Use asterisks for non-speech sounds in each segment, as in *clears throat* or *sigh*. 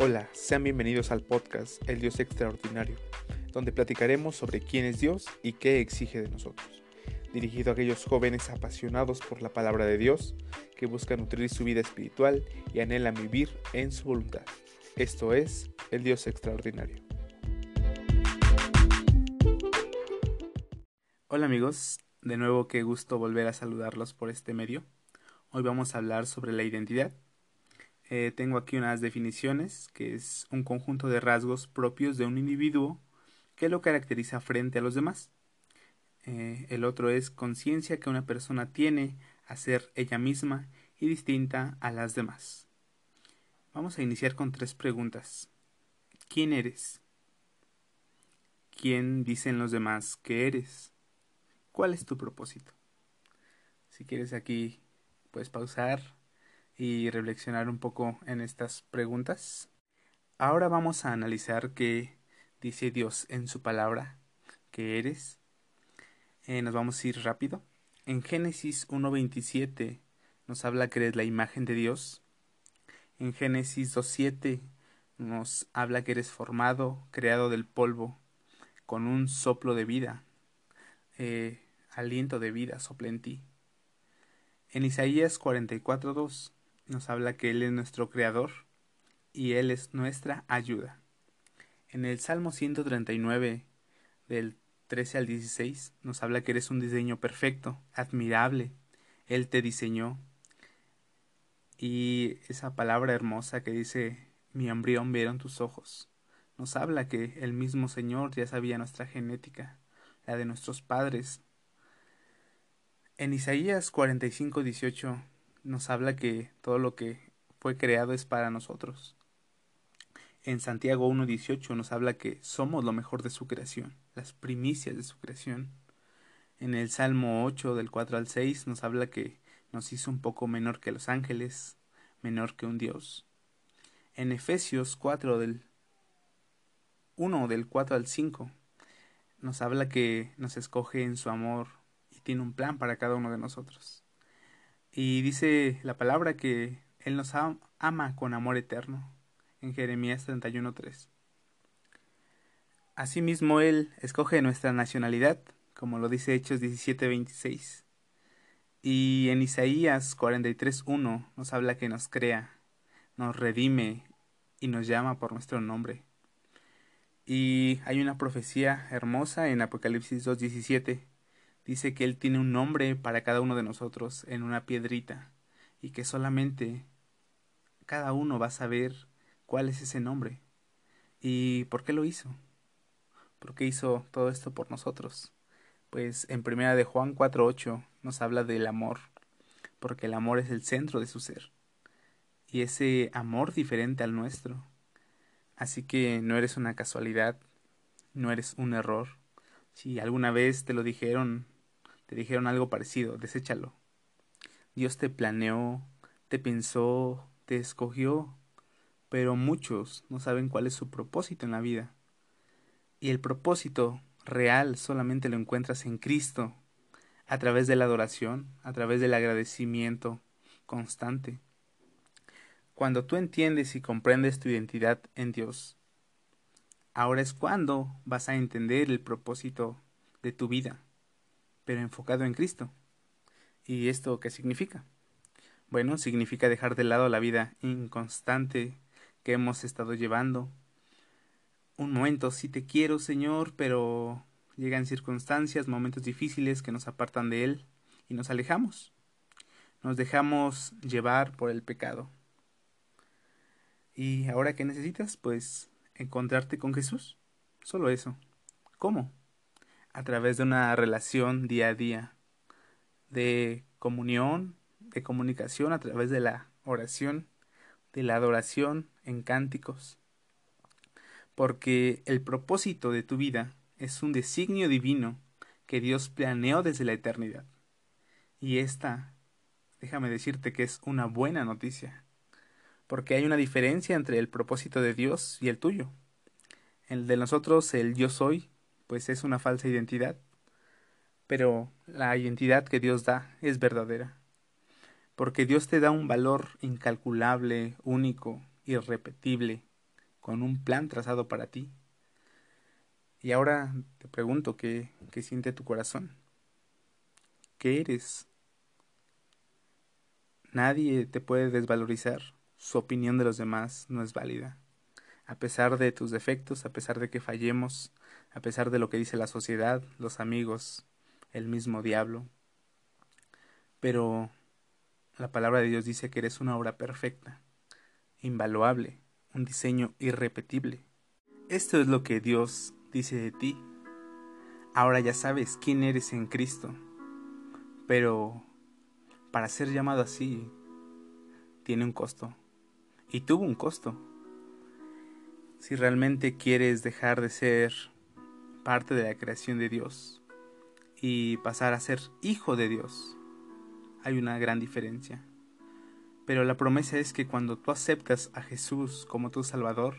Hola, sean bienvenidos al podcast El Dios Extraordinario, donde platicaremos sobre quién es Dios y qué exige de nosotros. Dirigido a aquellos jóvenes apasionados por la palabra de Dios, que buscan nutrir su vida espiritual y anhelan vivir en su voluntad. Esto es El Dios Extraordinario. Hola amigos, de nuevo qué gusto volver a saludarlos por este medio. Hoy vamos a hablar sobre la identidad eh, tengo aquí unas definiciones, que es un conjunto de rasgos propios de un individuo que lo caracteriza frente a los demás. Eh, el otro es conciencia que una persona tiene a ser ella misma y distinta a las demás. Vamos a iniciar con tres preguntas. ¿Quién eres? ¿Quién dicen los demás que eres? ¿Cuál es tu propósito? Si quieres aquí, puedes pausar y reflexionar un poco en estas preguntas. Ahora vamos a analizar qué dice Dios en su palabra, que eres. Eh, nos vamos a ir rápido. En Génesis 1.27 nos habla que eres la imagen de Dios. En Génesis 2.7 nos habla que eres formado, creado del polvo, con un soplo de vida, eh, aliento de vida sopla en ti. En Isaías 44.2 nos habla que Él es nuestro creador y Él es nuestra ayuda. En el Salmo 139, del 13 al 16, nos habla que eres un diseño perfecto, admirable. Él te diseñó. Y esa palabra hermosa que dice, mi embrión vieron tus ojos, nos habla que el mismo Señor ya sabía nuestra genética, la de nuestros padres. En Isaías 45, 18 nos habla que todo lo que fue creado es para nosotros. En Santiago 1.18 nos habla que somos lo mejor de su creación, las primicias de su creación. En el Salmo 8 del 4 al 6 nos habla que nos hizo un poco menor que los ángeles, menor que un Dios. En Efesios 4 del 1 del 4 al 5 nos habla que nos escoge en su amor y tiene un plan para cada uno de nosotros. Y dice la palabra que Él nos ama con amor eterno, en Jeremías 31.3. Asimismo, Él escoge nuestra nacionalidad, como lo dice Hechos 17.26. Y en Isaías 43.1 nos habla que nos crea, nos redime y nos llama por nuestro nombre. Y hay una profecía hermosa en Apocalipsis 2.17 dice que Él tiene un nombre para cada uno de nosotros en una piedrita y que solamente cada uno va a saber cuál es ese nombre y por qué lo hizo. ¿Por qué hizo todo esto por nosotros? Pues en primera de Juan 4:8 nos habla del amor, porque el amor es el centro de su ser y ese amor diferente al nuestro. Así que no eres una casualidad, no eres un error. Si alguna vez te lo dijeron te dijeron algo parecido, deséchalo. Dios te planeó, te pensó, te escogió, pero muchos no saben cuál es su propósito en la vida. Y el propósito real solamente lo encuentras en Cristo, a través de la adoración, a través del agradecimiento constante. Cuando tú entiendes y comprendes tu identidad en Dios, ahora es cuando vas a entender el propósito de tu vida pero enfocado en Cristo. ¿Y esto qué significa? Bueno, significa dejar de lado la vida inconstante que hemos estado llevando. Un momento, sí te quiero, Señor, pero llegan circunstancias, momentos difíciles que nos apartan de Él y nos alejamos. Nos dejamos llevar por el pecado. ¿Y ahora qué necesitas? Pues encontrarte con Jesús. Solo eso. ¿Cómo? A través de una relación día a día, de comunión, de comunicación a través de la oración, de la adoración en cánticos. Porque el propósito de tu vida es un designio divino que Dios planeó desde la eternidad. Y esta, déjame decirte que es una buena noticia, porque hay una diferencia entre el propósito de Dios y el tuyo. El de nosotros, el yo soy, pues es una falsa identidad, pero la identidad que Dios da es verdadera, porque Dios te da un valor incalculable, único, irrepetible, con un plan trazado para ti. Y ahora te pregunto, ¿qué, qué siente tu corazón? ¿Qué eres? Nadie te puede desvalorizar. Su opinión de los demás no es válida. A pesar de tus defectos, a pesar de que fallemos, a pesar de lo que dice la sociedad, los amigos, el mismo diablo. Pero la palabra de Dios dice que eres una obra perfecta, invaluable, un diseño irrepetible. Esto es lo que Dios dice de ti. Ahora ya sabes quién eres en Cristo. Pero para ser llamado así, tiene un costo. Y tuvo un costo. Si realmente quieres dejar de ser parte de la creación de Dios y pasar a ser hijo de Dios, hay una gran diferencia. Pero la promesa es que cuando tú aceptas a Jesús como tu Salvador,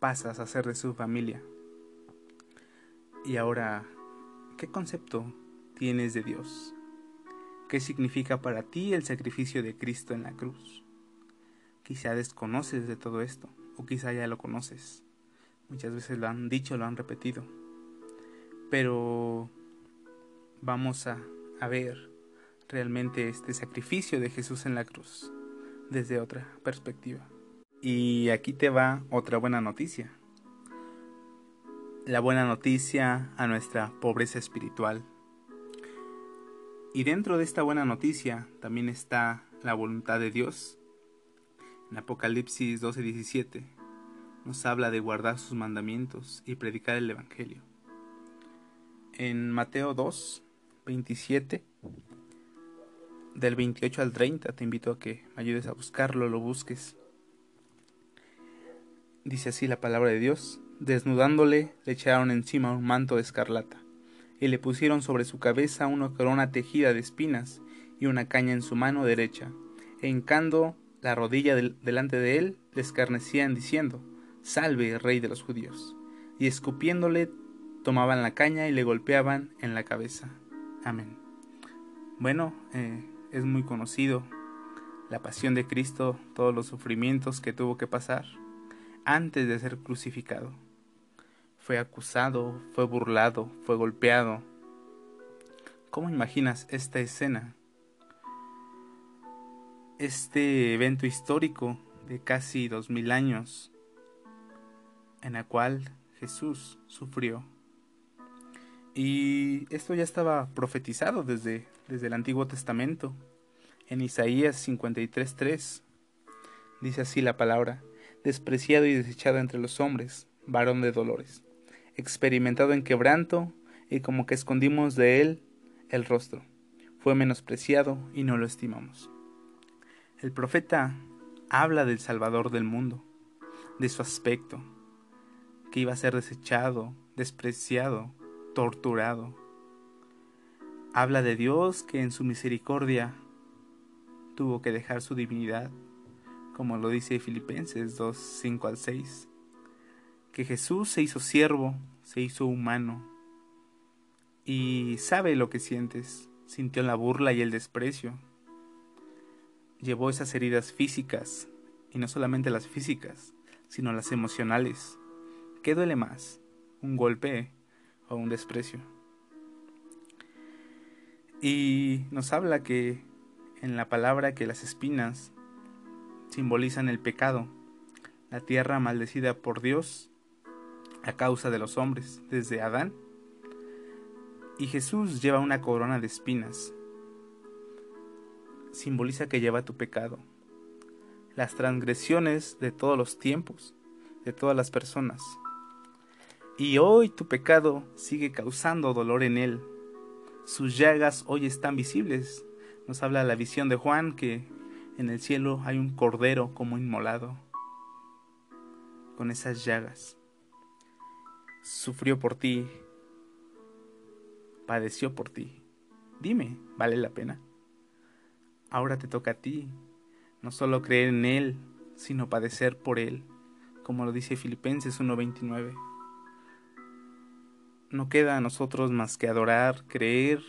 pasas a ser de su familia. Y ahora, ¿qué concepto tienes de Dios? ¿Qué significa para ti el sacrificio de Cristo en la cruz? Quizá desconoces de todo esto, o quizá ya lo conoces. Muchas veces lo han dicho, lo han repetido. Pero vamos a, a ver realmente este sacrificio de Jesús en la cruz desde otra perspectiva. Y aquí te va otra buena noticia. La buena noticia a nuestra pobreza espiritual. Y dentro de esta buena noticia también está la voluntad de Dios. En Apocalipsis 12:17 nos habla de guardar sus mandamientos y predicar el Evangelio. En Mateo 2, 27 del 28 al 30. Te invito a que me ayudes a buscarlo, lo busques. Dice así la palabra de Dios. Desnudándole, le echaron encima un manto de escarlata, y le pusieron sobre su cabeza una corona tejida de espinas y una caña en su mano derecha, e hincando la rodilla delante de él, le escarnecían diciendo, Salve, rey de los judíos. Y escupiéndole, tomaban la caña y le golpeaban en la cabeza. Amén. Bueno, eh, es muy conocido, la pasión de Cristo, todos los sufrimientos que tuvo que pasar antes de ser crucificado. Fue acusado, fue burlado, fue golpeado. ¿Cómo imaginas esta escena? Este evento histórico de casi dos mil años en la cual Jesús sufrió. Y esto ya estaba profetizado desde desde el Antiguo Testamento. En Isaías 53:3 dice así la palabra, despreciado y desechado entre los hombres, varón de dolores, experimentado en quebranto y como que escondimos de él el rostro. Fue menospreciado y no lo estimamos. El profeta habla del Salvador del mundo, de su aspecto, que iba a ser desechado, despreciado, torturado, Habla de Dios que en su misericordia tuvo que dejar su divinidad, como lo dice Filipenses 2, 5 al 6, que Jesús se hizo siervo, se hizo humano, y sabe lo que sientes, sintió la burla y el desprecio, llevó esas heridas físicas, y no solamente las físicas, sino las emocionales. ¿Qué duele más? ¿Un golpe o un desprecio? Y nos habla que en la palabra que las espinas simbolizan el pecado, la tierra maldecida por Dios a causa de los hombres, desde Adán. Y Jesús lleva una corona de espinas. Simboliza que lleva tu pecado, las transgresiones de todos los tiempos, de todas las personas. Y hoy tu pecado sigue causando dolor en él, sus llagas hoy están visibles. Nos habla la visión de Juan que en el cielo hay un cordero como inmolado con esas llagas. Sufrió por ti, padeció por ti. Dime, ¿vale la pena? Ahora te toca a ti, no solo creer en Él, sino padecer por Él, como lo dice Filipenses 1.29 no queda a nosotros más que adorar, creer,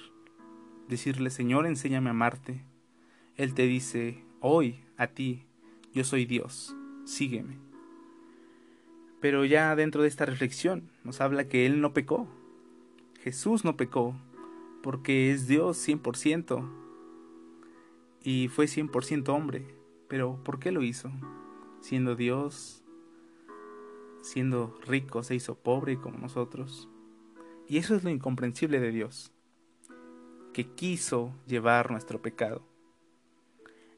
decirle, Señor, enséñame a amarte. Él te dice, hoy, a ti, yo soy Dios, sígueme. Pero ya dentro de esta reflexión nos habla que Él no pecó. Jesús no pecó porque es Dios 100% y fue 100% hombre. Pero ¿por qué lo hizo? Siendo Dios, siendo rico, se hizo pobre como nosotros. Y eso es lo incomprensible de Dios, que quiso llevar nuestro pecado.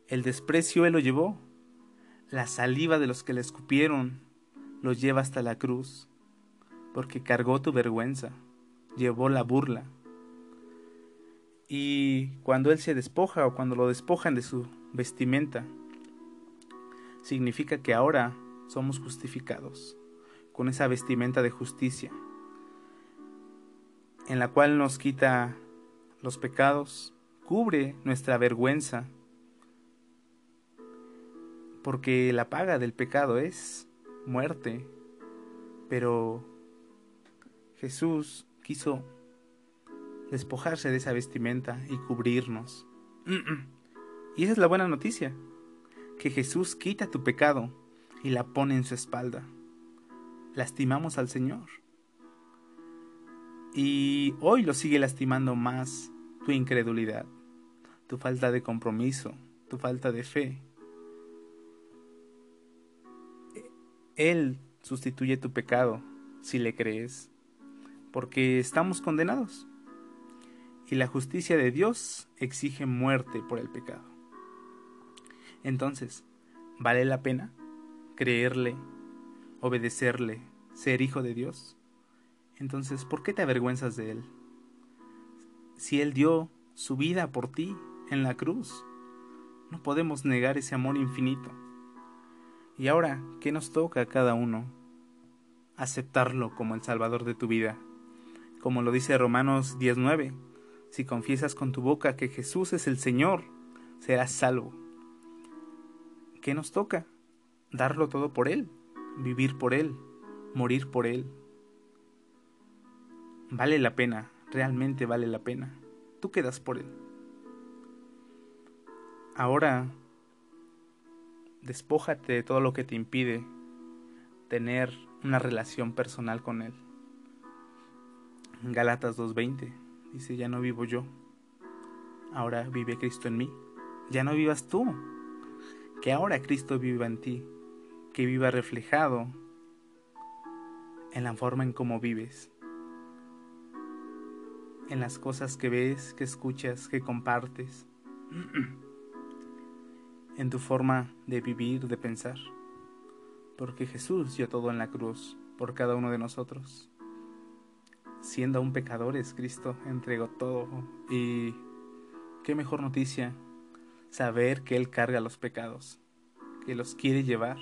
El desprecio Él lo llevó, la saliva de los que le escupieron lo lleva hasta la cruz, porque cargó tu vergüenza, llevó la burla. Y cuando Él se despoja o cuando lo despojan de su vestimenta, significa que ahora somos justificados con esa vestimenta de justicia, en la cual nos quita los pecados, cubre nuestra vergüenza, porque la paga del pecado es muerte, pero Jesús quiso despojarse de esa vestimenta y cubrirnos. *clears throat* Y esa es la buena noticia, que Jesús quita tu pecado y la pone en su espalda. Lastimamos al Señor. Y hoy lo sigue lastimando más tu incredulidad, tu falta de compromiso, tu falta de fe. Él sustituye tu pecado si le crees, porque estamos condenados. Y la justicia de Dios exige muerte por el pecado. Entonces, ¿vale la pena creerle, obedecerle, ser hijo de Dios? Entonces, ¿por qué te avergüenzas de Él? Si Él dio su vida por ti en la cruz, no podemos negar ese amor infinito. Y ahora, ¿qué nos toca a cada uno? Aceptarlo como el Salvador de tu vida. Como lo dice Romanos 19, si confiesas con tu boca que Jesús es el Señor, serás salvo. ¿Qué nos toca? Darlo todo por Él, vivir por Él, morir por Él. Vale la pena, realmente vale la pena. Tú quedas por Él. Ahora despójate de todo lo que te impide tener una relación personal con Él. Galatas 2.20 dice, ya no vivo yo, ahora vive Cristo en mí. Ya no vivas tú, que ahora Cristo viva en ti, que viva reflejado en la forma en cómo vives, en las cosas que ves, que escuchas, que compartes. *clears throat* en tu forma de vivir, de pensar. Porque Jesús dio todo en la cruz por cada uno de nosotros. Siendo aún pecadores, Cristo entregó todo. Y qué mejor noticia saber que Él carga los pecados, que los quiere llevar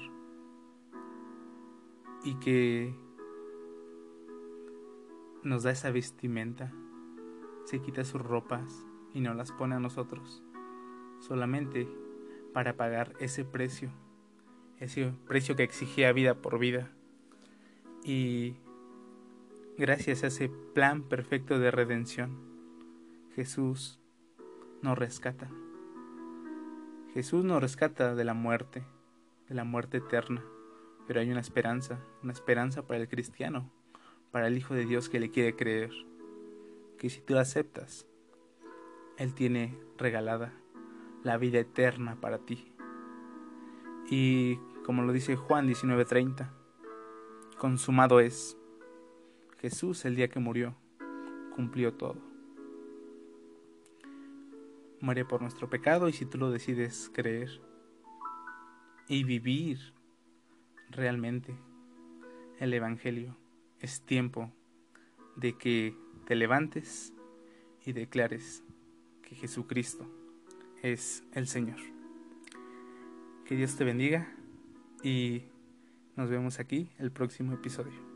y que nos da esa vestimenta, se quita sus ropas y no las pone a nosotros. Solamente para pagar ese precio, ese precio que exigía vida por vida. Y gracias a ese plan perfecto de redención, Jesús nos rescata. Jesús nos rescata de la muerte, de la muerte eterna, pero hay una esperanza, una esperanza para el cristiano, para el Hijo de Dios que le quiere creer, que si tú la aceptas, Él tiene regalada la vida eterna para ti. Y como lo dice Juan 19:30, consumado es. Jesús el día que murió cumplió todo. Muere por nuestro pecado y si tú lo decides creer y vivir realmente el Evangelio, es tiempo de que te levantes y declares que Jesucristo es el Señor. Que Dios te bendiga y nos vemos aquí el próximo episodio.